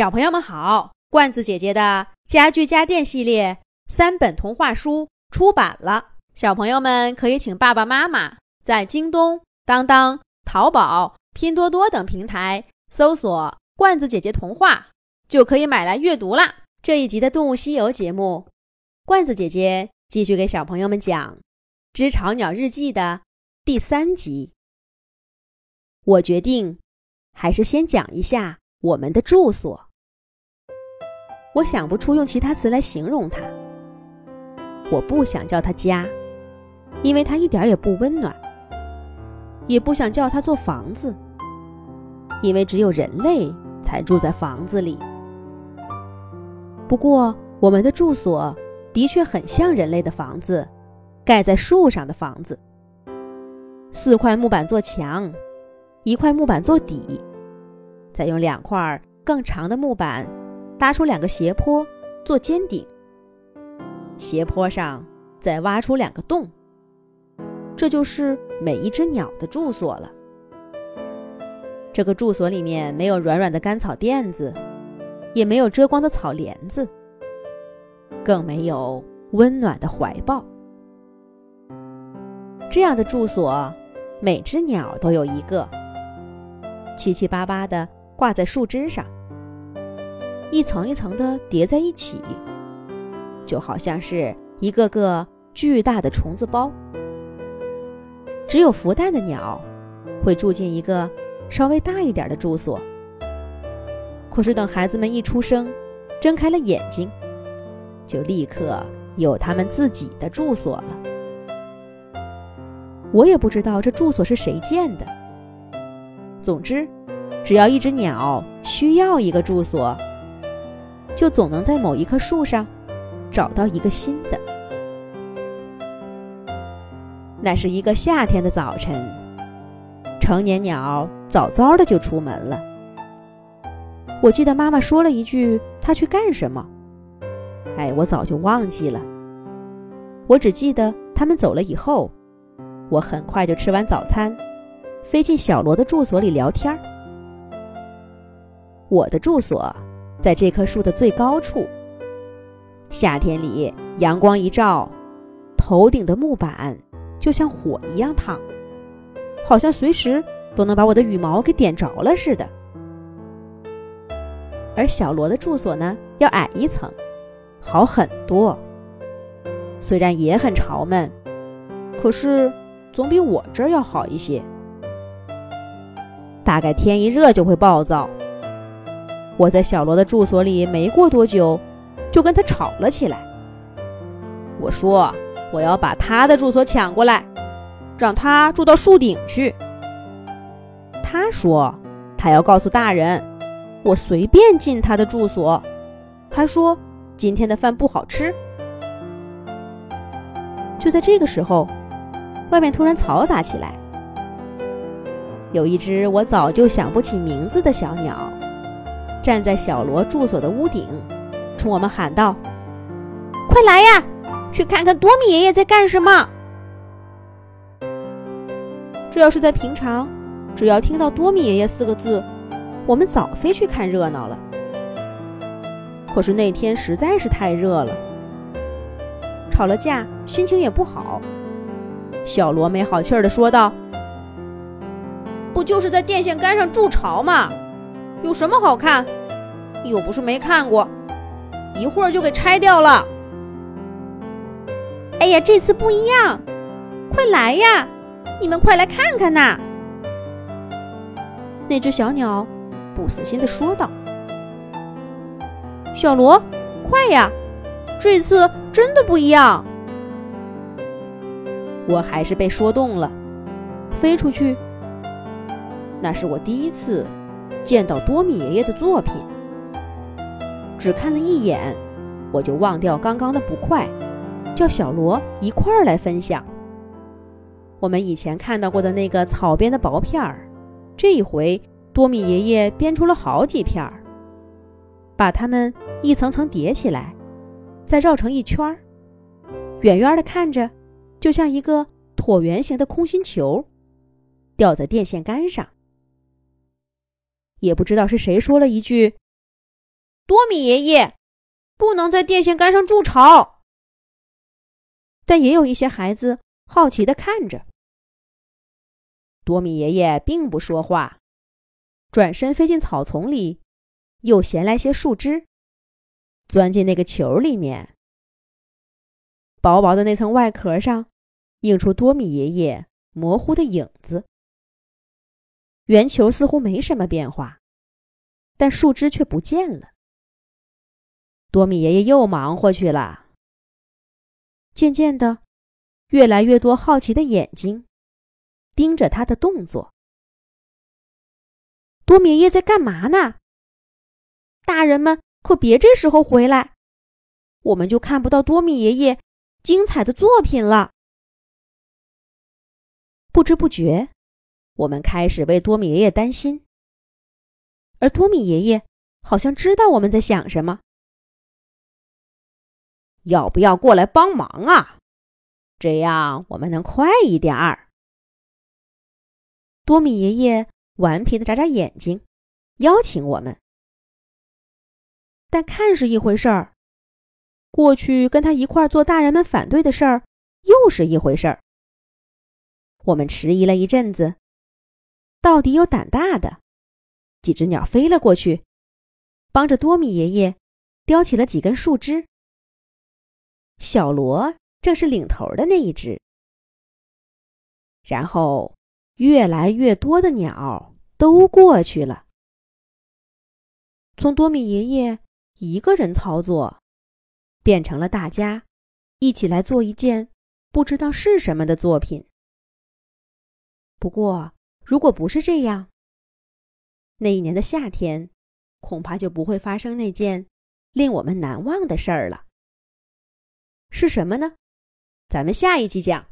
小朋友们好，罐子姐姐的家具家电系列三本童话书出版了，小朋友们可以请爸爸妈妈在京东、当当、淘宝、拼多多等平台搜索“罐子姐姐童话”，就可以买来阅读啦。这一集的《动物西游》节目，罐子姐姐继续给小朋友们讲《知巢鸟日记》的第三集。我决定，还是先讲一下我们的住所。我想不出用其他词来形容它。我不想叫它家，因为它一点也不温暖；也不想叫它做房子，因为只有人类才住在房子里。不过，我们的住所的确很像人类的房子，盖在树上的房子。四块木板做墙，一块木板做底，再用两块更长的木板。搭出两个斜坡做尖顶，斜坡上再挖出两个洞，这就是每一只鸟的住所了。这个住所里面没有软软的干草垫子，也没有遮光的草帘子，更没有温暖的怀抱。这样的住所，每只鸟都有一个，七七八八的挂在树枝上。一层一层的叠在一起，就好像是一个个巨大的虫子包。只有孵蛋的鸟会住进一个稍微大一点的住所。可是等孩子们一出生，睁开了眼睛，就立刻有他们自己的住所了。我也不知道这住所是谁建的。总之，只要一只鸟需要一个住所。就总能在某一棵树上找到一个新的。那是一个夏天的早晨，成年鸟早早的就出门了。我记得妈妈说了一句：“它去干什么？”哎，我早就忘记了。我只记得他们走了以后，我很快就吃完早餐，飞进小罗的住所里聊天我的住所。在这棵树的最高处，夏天里阳光一照，头顶的木板就像火一样烫，好像随时都能把我的羽毛给点着了似的。而小罗的住所呢，要矮一层，好很多。虽然也很潮闷，可是总比我这儿要好一些。大概天一热就会暴躁。我在小罗的住所里没过多久，就跟他吵了起来。我说我要把他的住所抢过来，让他住到树顶去。他说他要告诉大人，我随便进他的住所，还说今天的饭不好吃。就在这个时候，外面突然嘈杂起来，有一只我早就想不起名字的小鸟。站在小罗住所的屋顶，冲我们喊道：“快来呀，去看看多米爷爷在干什么！”这要是在平常，只要听到“多米爷爷”四个字，我们早飞去看热闹了。可是那天实在是太热了，吵了架，心情也不好。小罗没好气儿地说道：“不就是在电线杆上筑巢吗？”有什么好看？又不是没看过，一会儿就给拆掉了。哎呀，这次不一样，快来呀！你们快来看看呐！那只小鸟不死心的说道：“小罗，快呀！这次真的不一样。”我还是被说动了，飞出去。那是我第一次。见到多米爷爷的作品，只看了一眼，我就忘掉刚刚的不快，叫小罗一块儿来分享。我们以前看到过的那个草编的薄片儿，这一回多米爷爷编出了好几片儿，把它们一层层叠起来，再绕成一圈儿，远远的看着，就像一个椭圆形的空心球，吊在电线杆上。也不知道是谁说了一句：“多米爷爷，不能在电线杆上筑巢。但也有一些孩子好奇的看着。多米爷爷并不说话，转身飞进草丛里，又衔来些树枝，钻进那个球里面。薄薄的那层外壳上，映出多米爷爷模糊的影子。圆球似乎没什么变化，但树枝却不见了。多米爷爷又忙活去了。渐渐的，越来越多好奇的眼睛盯着他的动作。多米爷爷在干嘛呢？大人们可别这时候回来，我们就看不到多米爷爷精彩的作品了。不知不觉。我们开始为多米爷爷担心，而多米爷爷好像知道我们在想什么。要不要过来帮忙啊？这样我们能快一点儿。多米爷爷顽皮的眨眨眼睛，邀请我们。但看是一回事儿，过去跟他一块做大人们反对的事儿又是一回事儿。我们迟疑了一阵子。到底有胆大的几只鸟飞了过去，帮着多米爷爷叼起了几根树枝。小罗正是领头的那一只。然后，越来越多的鸟都过去了。从多米爷爷一个人操作，变成了大家一起来做一件不知道是什么的作品。不过。如果不是这样，那一年的夏天，恐怕就不会发生那件令我们难忘的事儿了。是什么呢？咱们下一期讲。